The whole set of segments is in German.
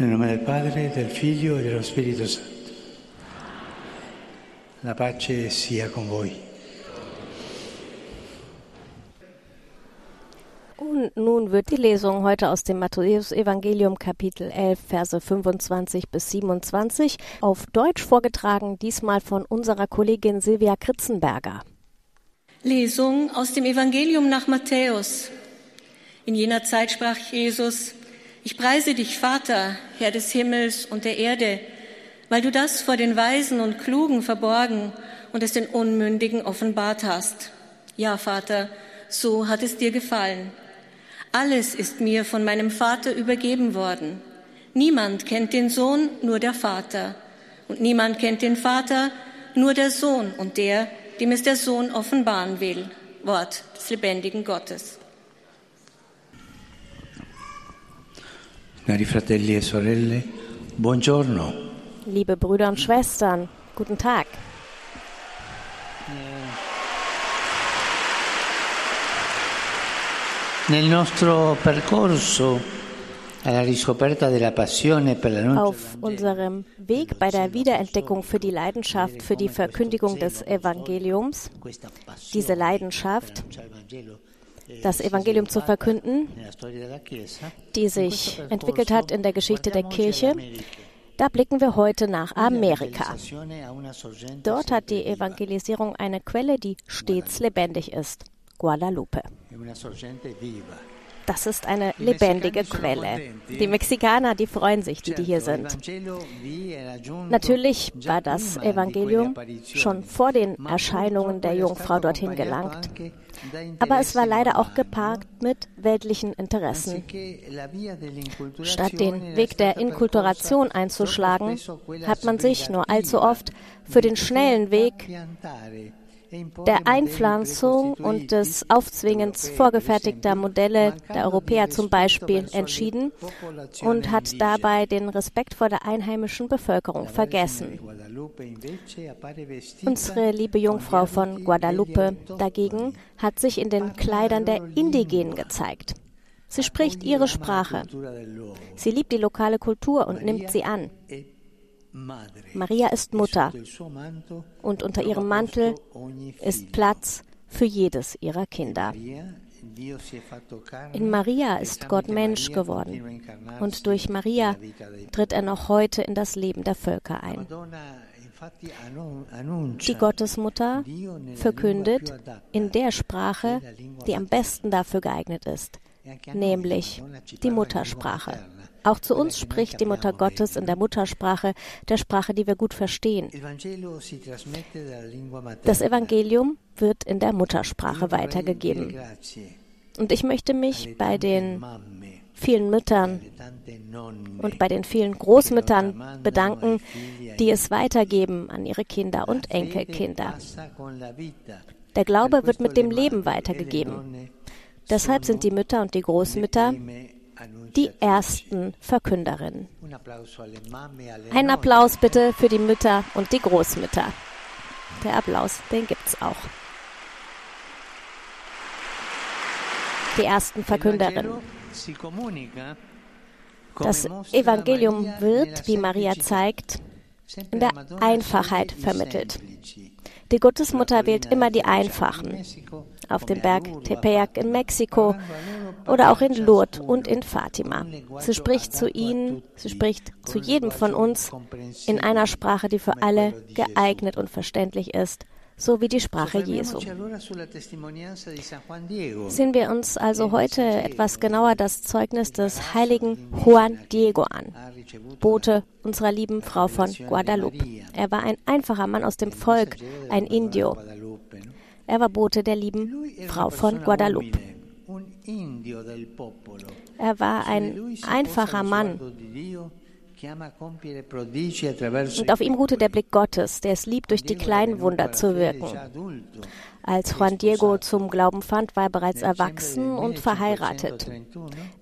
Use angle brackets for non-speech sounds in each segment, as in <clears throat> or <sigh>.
Nel nome del Padre, del Figlio e dello Spirito Santo. La pace sia con voi. Und nun wird die Lesung heute aus dem Matthäus-Evangelium Kapitel 11, Verse 25 bis 27 auf Deutsch vorgetragen, diesmal von unserer Kollegin Silvia Kritzenberger. Lesung aus dem Evangelium nach Matthäus. In jener Zeit sprach Jesus, ich preise dich, Vater, Herr des Himmels und der Erde, weil du das vor den Weisen und Klugen verborgen und es den Unmündigen offenbart hast. Ja, Vater, so hat es dir gefallen. Alles ist mir von meinem Vater übergeben worden. Niemand kennt den Sohn, nur der Vater. Und niemand kennt den Vater, nur der Sohn und der, dem es der Sohn offenbaren will. Wort des lebendigen Gottes. Cari fratelli e sorelle, buongiorno. Liebe Brüder und Schwestern, guten Tag. Nel nostro percorso alla riscoperta della passione per l'annuncio Auf unserem Weg bei der Wiederentdeckung für die Leidenschaft für die Verkündigung des Evangeliums, diese Leidenschaft, das Evangelium zu verkünden, die sich entwickelt hat in der Geschichte der Kirche, da blicken wir heute nach Amerika. Dort hat die Evangelisierung eine Quelle, die stets lebendig ist, Guadalupe. Das ist eine lebendige Quelle. Die Mexikaner, die freuen sich, die, die hier sind. Natürlich war das Evangelium schon vor den Erscheinungen der Jungfrau dorthin gelangt. Aber es war leider auch geparkt mit weltlichen Interessen. Statt den Weg der Inkulturation einzuschlagen, hat man sich nur allzu oft für den schnellen Weg der Einpflanzung und des Aufzwingens vorgefertigter Modelle der Europäer zum Beispiel entschieden und hat dabei den Respekt vor der einheimischen Bevölkerung vergessen. Unsere liebe Jungfrau von Guadalupe dagegen hat sich in den Kleidern der Indigenen gezeigt. Sie spricht ihre Sprache. Sie liebt die lokale Kultur und nimmt sie an. Maria ist Mutter. Und unter ihrem Mantel ist Platz für jedes ihrer Kinder. In Maria ist Gott Mensch geworden. und durch Maria tritt er noch heute in das Leben der Völker ein. Die Gottesmutter verkündet in der Sprache, die am besten dafür geeignet ist, nämlich die Muttersprache. Auch zu uns spricht die Mutter Gottes in der Muttersprache, der Sprache, die wir gut verstehen. Das Evangelium wird in der Muttersprache weitergegeben. Und ich möchte mich bei den vielen Müttern und bei den vielen Großmüttern bedanken, die es weitergeben an ihre Kinder und Enkelkinder. Der Glaube wird mit dem Leben weitergegeben. Deshalb sind die Mütter und die Großmütter die ersten Verkünderinnen. Ein Applaus bitte für die Mütter und die Großmütter. Der Applaus, den gibt's auch. Die ersten Verkünderinnen. Das Evangelium wird, wie Maria zeigt, in der Einfachheit vermittelt. Die Gottesmutter wählt immer die Einfachen. Auf dem Berg Tepeyac in Mexiko oder auch in Lourdes und in Fatima. Sie spricht zu ihnen, sie spricht zu jedem von uns in einer Sprache, die für alle geeignet und verständlich ist so wie die Sprache Jesu. Sehen wir uns also heute etwas genauer das Zeugnis des heiligen Juan Diego an, Bote unserer lieben Frau von Guadalupe. Er war ein einfacher Mann aus dem Volk, ein Indio. Er war Bote der lieben Frau von Guadalupe. Er war ein einfacher Mann, und auf ihm ruhte der Blick Gottes, der es liebt, durch die kleinen Wunder zu wirken. Als Juan Diego zum Glauben fand, war er bereits erwachsen und verheiratet.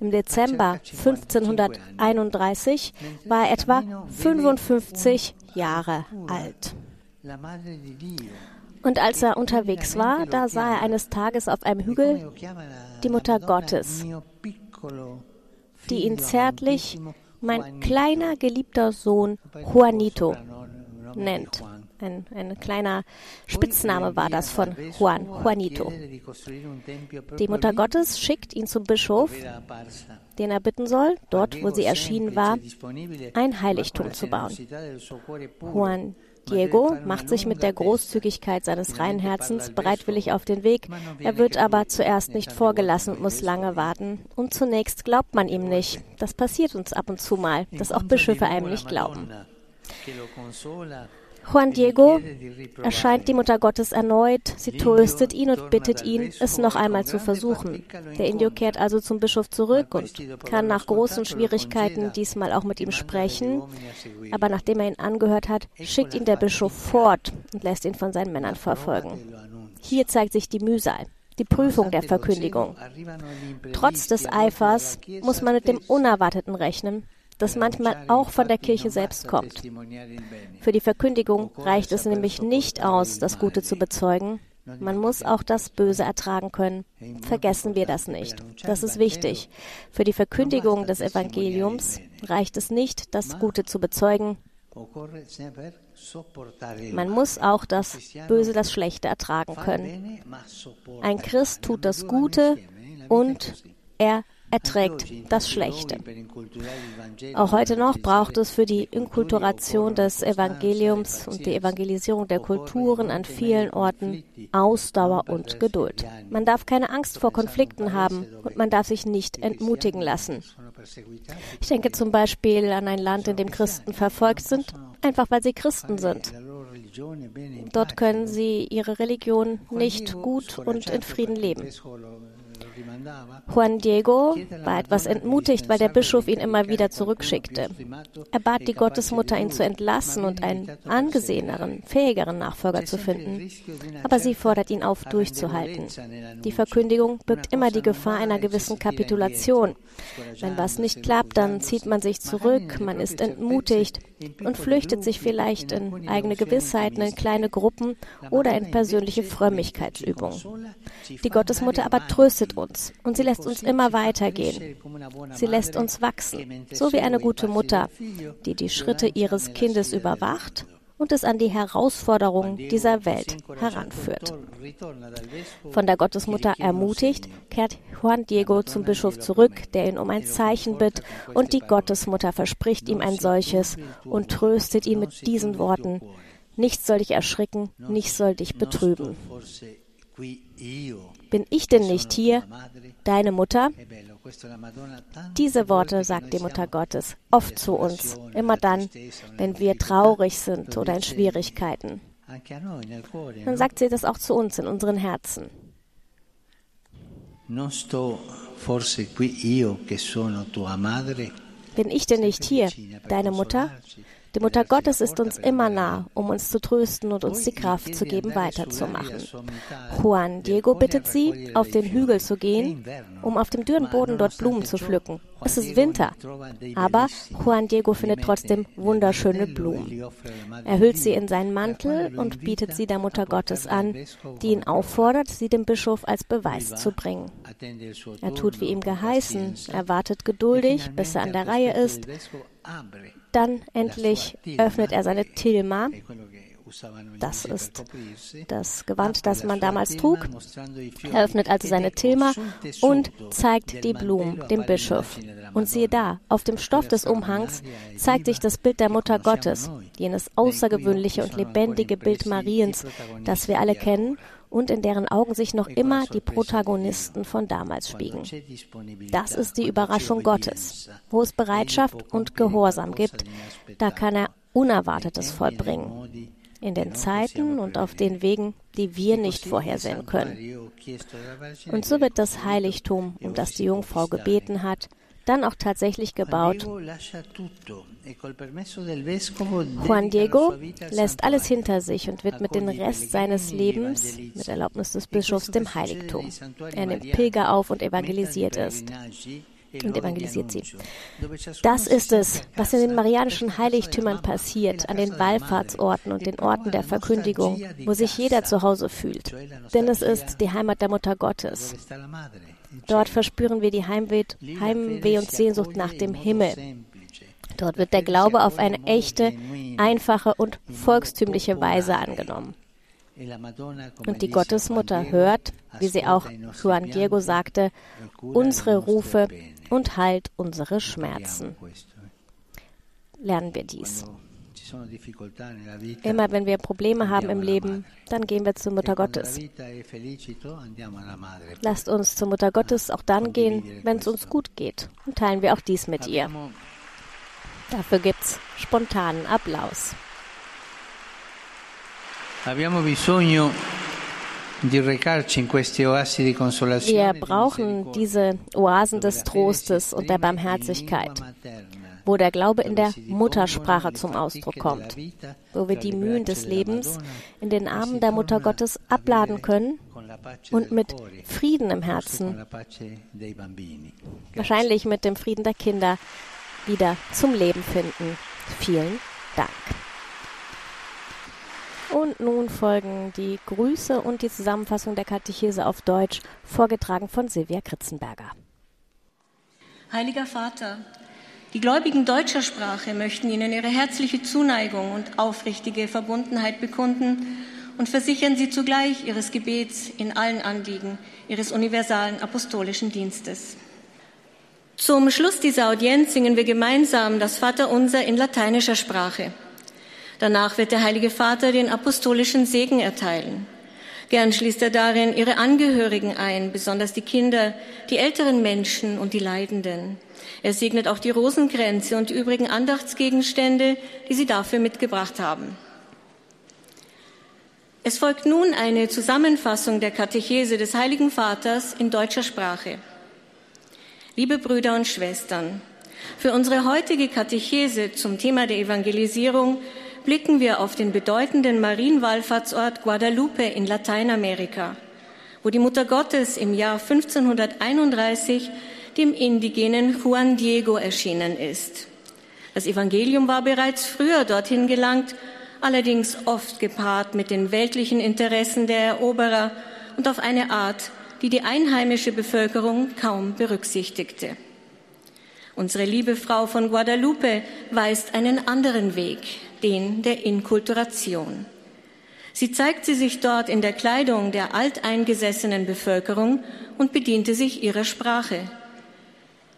Im Dezember 1531 war er etwa 55 Jahre alt. Und als er unterwegs war, da sah er eines Tages auf einem Hügel die Mutter Gottes, die ihn zärtlich mein kleiner geliebter Sohn Juanito nennt. Ein, ein kleiner Spitzname war das von Juan, Juanito. Die Mutter Gottes schickt ihn zum Bischof, den er bitten soll, dort, wo sie erschienen war, ein Heiligtum zu bauen. Juan Diego macht sich mit der Großzügigkeit seines reinen Herzens bereitwillig auf den Weg. Er wird aber zuerst nicht vorgelassen und muss lange warten. Und zunächst glaubt man ihm nicht. Das passiert uns ab und zu mal, dass auch Bischöfe einem nicht glauben. Juan Diego erscheint die Mutter Gottes erneut. Sie tröstet ihn und bittet ihn, es noch einmal zu versuchen. Der Indio kehrt also zum Bischof zurück und kann nach großen Schwierigkeiten diesmal auch mit ihm sprechen. Aber nachdem er ihn angehört hat, schickt ihn der Bischof fort und lässt ihn von seinen Männern verfolgen. Hier zeigt sich die Mühsal die Prüfung der Verkündigung. Trotz des Eifers muss man mit dem Unerwarteten rechnen das manchmal auch von der Kirche selbst kommt. Für die Verkündigung reicht es nämlich nicht aus, das Gute zu bezeugen. Man muss auch das Böse ertragen können. Vergessen wir das nicht. Das ist wichtig. Für die Verkündigung des Evangeliums reicht es nicht, das Gute zu bezeugen. Man muss auch das Böse, das Schlechte ertragen können. Ein Christ tut das Gute und er erträgt das Schlechte. Auch heute noch braucht es für die Inkulturation des Evangeliums und die Evangelisierung der Kulturen an vielen Orten Ausdauer und Geduld. Man darf keine Angst vor Konflikten haben und man darf sich nicht entmutigen lassen. Ich denke zum Beispiel an ein Land, in dem Christen verfolgt sind, einfach weil sie Christen sind. Dort können sie ihre Religion nicht gut und in Frieden leben. Juan Diego war etwas entmutigt, weil der Bischof ihn immer wieder zurückschickte. Er bat die Gottesmutter, ihn zu entlassen und einen angeseheneren, fähigeren Nachfolger zu finden. Aber sie fordert ihn auf, durchzuhalten. Die Verkündigung birgt immer die Gefahr einer gewissen Kapitulation. Wenn was nicht klappt, dann zieht man sich zurück, man ist entmutigt und flüchtet sich vielleicht in eigene Gewissheiten, in kleine Gruppen oder in persönliche Frömmigkeitsübungen. Die Gottesmutter aber tröstet uns und sie lässt uns immer weitergehen. Sie lässt uns wachsen, so wie eine gute Mutter, die die Schritte ihres Kindes überwacht und es an die Herausforderungen dieser Welt heranführt. Von der Gottesmutter ermutigt, kehrt Juan Diego zum Bischof zurück, der ihn um ein Zeichen bittet, und die Gottesmutter verspricht ihm ein solches und tröstet ihn mit diesen Worten, Nichts soll dich erschrecken, nichts soll dich betrüben. Bin ich denn nicht hier, deine Mutter? Diese Worte sagt die Mutter Gottes oft zu uns, immer dann, wenn wir traurig sind oder in Schwierigkeiten. Dann sagt sie das auch zu uns in unseren Herzen. Bin ich denn nicht hier, deine Mutter? Die Mutter Gottes ist uns immer nah, um uns zu trösten und uns die Kraft zu geben, weiterzumachen. Juan Diego bittet sie, auf den Hügel zu gehen, um auf dem dürren Boden dort Blumen zu pflücken. Es ist Winter, aber Juan Diego findet trotzdem wunderschöne Blumen. Er hüllt sie in seinen Mantel und bietet sie der Mutter Gottes an, die ihn auffordert, sie dem Bischof als Beweis zu bringen. Er tut wie ihm geheißen, er wartet geduldig, bis er an der Reihe ist, dann endlich öffnet er seine Tilma. Das ist das Gewand, das man damals trug. Er öffnet also seine Tilma und zeigt die Blumen dem Bischof. Und siehe da, auf dem Stoff des Umhangs zeigt sich das Bild der Mutter Gottes, jenes außergewöhnliche und lebendige Bild Mariens, das wir alle kennen und in deren Augen sich noch immer die Protagonisten von damals spiegeln. Das ist die Überraschung Gottes. Wo es Bereitschaft und Gehorsam gibt, da kann er Unerwartetes vollbringen. In den Zeiten und auf den Wegen, die wir nicht vorhersehen können. Und so wird das Heiligtum, um das die Jungfrau gebeten hat, dann auch tatsächlich gebaut. Juan Diego lässt alles hinter sich und widmet den Rest seines Lebens mit Erlaubnis des Bischofs dem Heiligtum. Er nimmt Pilger auf und evangelisiert es und evangelisiert sie. Das ist es, was in den marianischen Heiligtümern passiert, an den Wallfahrtsorten und den Orten der Verkündigung, wo sich jeder zu Hause fühlt. Denn es ist die Heimat der Mutter Gottes. Dort verspüren wir die Heimweh, Heimweh und Sehnsucht nach dem Himmel. Dort wird der Glaube auf eine echte, einfache und volkstümliche Weise angenommen. Und die Gottesmutter hört, wie sie auch Juan Diego sagte, unsere Rufe und heilt unsere Schmerzen. Lernen wir dies. Immer wenn wir Probleme haben im Leben, dann gehen wir zur Mutter Gottes. Lasst uns zur Mutter Gottes auch dann gehen, wenn es uns gut geht. Und teilen wir auch dies mit ihr. Dafür gibt's spontanen Applaus. Abbiamo bisogno wir brauchen diese Oasen des Trostes und der Barmherzigkeit, wo der Glaube in der Muttersprache zum Ausdruck kommt, wo wir die Mühen des Lebens in den Armen der Mutter Gottes abladen können und mit Frieden im Herzen, wahrscheinlich mit dem Frieden der Kinder, wieder zum Leben finden. Vielen Dank. Und nun folgen die Grüße und die Zusammenfassung der Katechese auf Deutsch, vorgetragen von Silvia Kritzenberger. Heiliger Vater, die Gläubigen deutscher Sprache möchten Ihnen ihre herzliche Zuneigung und aufrichtige Verbundenheit bekunden und versichern Sie zugleich Ihres Gebets in allen Anliegen Ihres universalen apostolischen Dienstes. Zum Schluss dieser Audienz singen wir gemeinsam das Vaterunser in lateinischer Sprache. Danach wird der Heilige Vater den apostolischen Segen erteilen. Gern schließt er darin ihre Angehörigen ein, besonders die Kinder, die älteren Menschen und die Leidenden. Er segnet auch die Rosenkränze und die übrigen Andachtsgegenstände, die sie dafür mitgebracht haben. Es folgt nun eine Zusammenfassung der Katechese des Heiligen Vaters in deutscher Sprache. Liebe Brüder und Schwestern, für unsere heutige Katechese zum Thema der Evangelisierung blicken wir auf den bedeutenden Marienwallfahrtsort Guadalupe in Lateinamerika, wo die Mutter Gottes im Jahr 1531 dem indigenen Juan Diego erschienen ist. Das Evangelium war bereits früher dorthin gelangt, allerdings oft gepaart mit den weltlichen Interessen der Eroberer und auf eine Art, die die einheimische Bevölkerung kaum berücksichtigte. Unsere liebe Frau von Guadalupe weist einen anderen Weg, den der Inkulturation. Sie zeigte sich dort in der Kleidung der alteingesessenen Bevölkerung und bediente sich ihrer Sprache.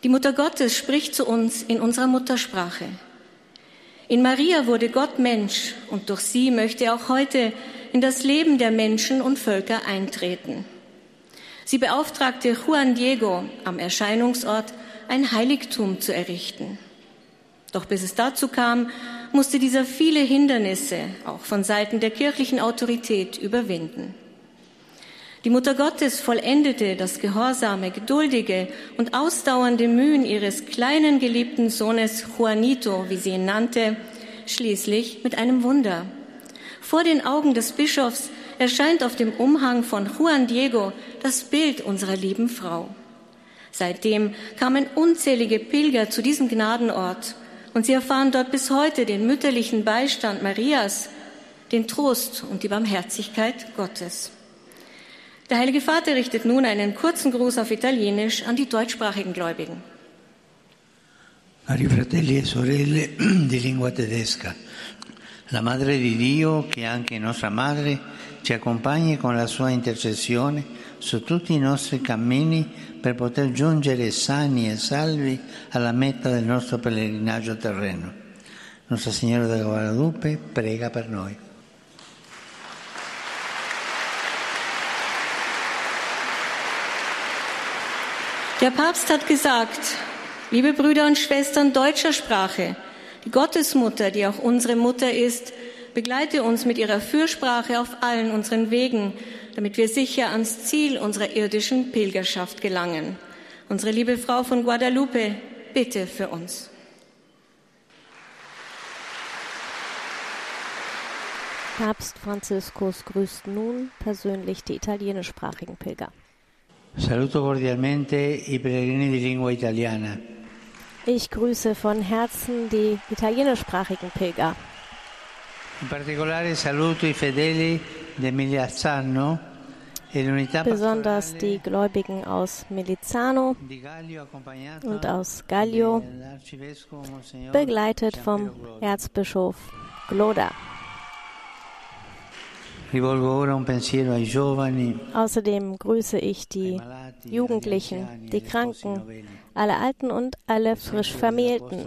Die Mutter Gottes spricht zu uns in unserer Muttersprache. In Maria wurde Gott Mensch und durch sie möchte er auch heute in das Leben der Menschen und Völker eintreten. Sie beauftragte Juan Diego am Erscheinungsort ein Heiligtum zu errichten. Doch bis es dazu kam, musste dieser viele Hindernisse auch von Seiten der kirchlichen Autorität überwinden. Die Mutter Gottes vollendete das gehorsame, geduldige und ausdauernde Mühen ihres kleinen geliebten Sohnes Juanito, wie sie ihn nannte, schließlich mit einem Wunder. Vor den Augen des Bischofs erscheint auf dem Umhang von Juan Diego das Bild unserer lieben Frau. Seitdem kamen unzählige Pilger zu diesem Gnadenort und sie erfahren dort bis heute den mütterlichen Beistand Marias, den Trost und die Barmherzigkeit Gottes. Der Heilige Vater richtet nun einen kurzen Gruß auf Italienisch an die deutschsprachigen Gläubigen. Cari fratelli e sorelle <clears throat> di lingua tedesca, la Madre di Dio, che è anche nostra Madre, ci accompagni con la sua intercessione su tutti i nostri cammini per poter giungere sani e salvi alla meta del nostro pellegrinaggio terreno. Nostra Signora della Guadalupe prega per noi. Der Papst hat gesagt, liebe Brüder und Schwestern deutscher Sprache, Gottesmutter, die auch unsere Mutter ist, begleite uns mit ihrer Fürsprache auf allen unseren Wegen, damit wir sicher ans Ziel unserer irdischen Pilgerschaft gelangen. Unsere liebe Frau von Guadalupe, bitte für uns. Papst Franziskus grüßt nun persönlich die italienischsprachigen Pilger. Saluto cordialmente i pellegrini di lingua italiana. Ich grüße von Herzen die italienischsprachigen Pilger. In particolare saluto i fedeli di Emilia Zanno besonders die Gläubigen aus Melizano und aus Gallio, begleitet vom Erzbischof Gloda. Außerdem grüße ich die Jugendlichen, die Kranken, alle Alten und alle frisch Vermählten.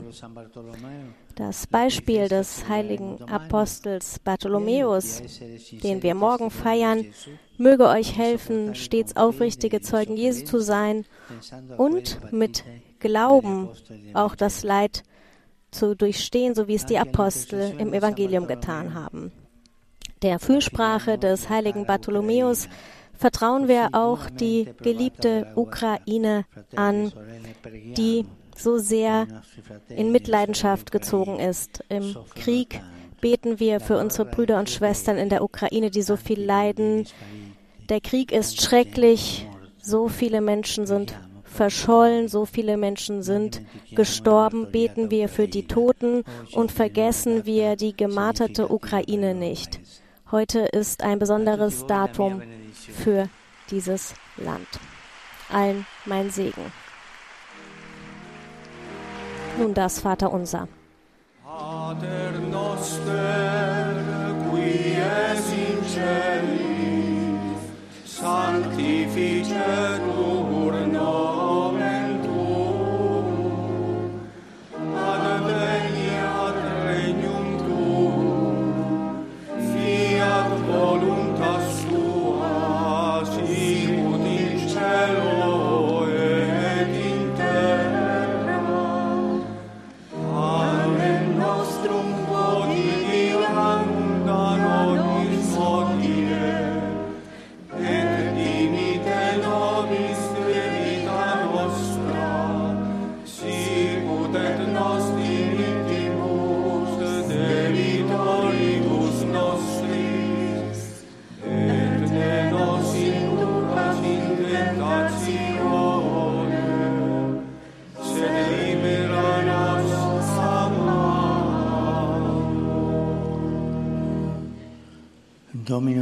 Das Beispiel des heiligen Apostels Bartholomäus, den wir morgen feiern, möge euch helfen, stets aufrichtige Zeugen Jesu zu sein und mit Glauben auch das Leid zu durchstehen, so wie es die Apostel im Evangelium getan haben. Der Fürsprache des heiligen Bartholomäus vertrauen wir auch die geliebte Ukraine an, die so sehr in Mitleidenschaft gezogen ist. Im Krieg beten wir für unsere Brüder und Schwestern in der Ukraine, die so viel leiden. Der Krieg ist schrecklich. So viele Menschen sind verschollen, so viele Menschen sind gestorben. Beten wir für die Toten und vergessen wir die gemarterte Ukraine nicht. Heute ist ein besonderes Datum für dieses Land. Allen mein Segen. Nun das Vater unser. Pater noster, qui es in celis, sanctificetur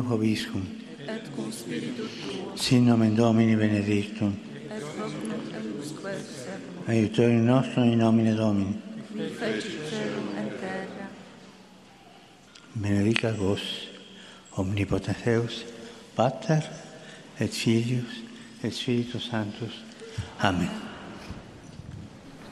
vobiscum. Et cum spiritu tuo. Sin nomen Domini benedictum. Et proclum eusque secum. Aiutorium nostrum in nomine Domini. Qui feci terra. Benedica vos, omnipotens Deus, Pater et Filius et Spiritus Sanctus. Amen.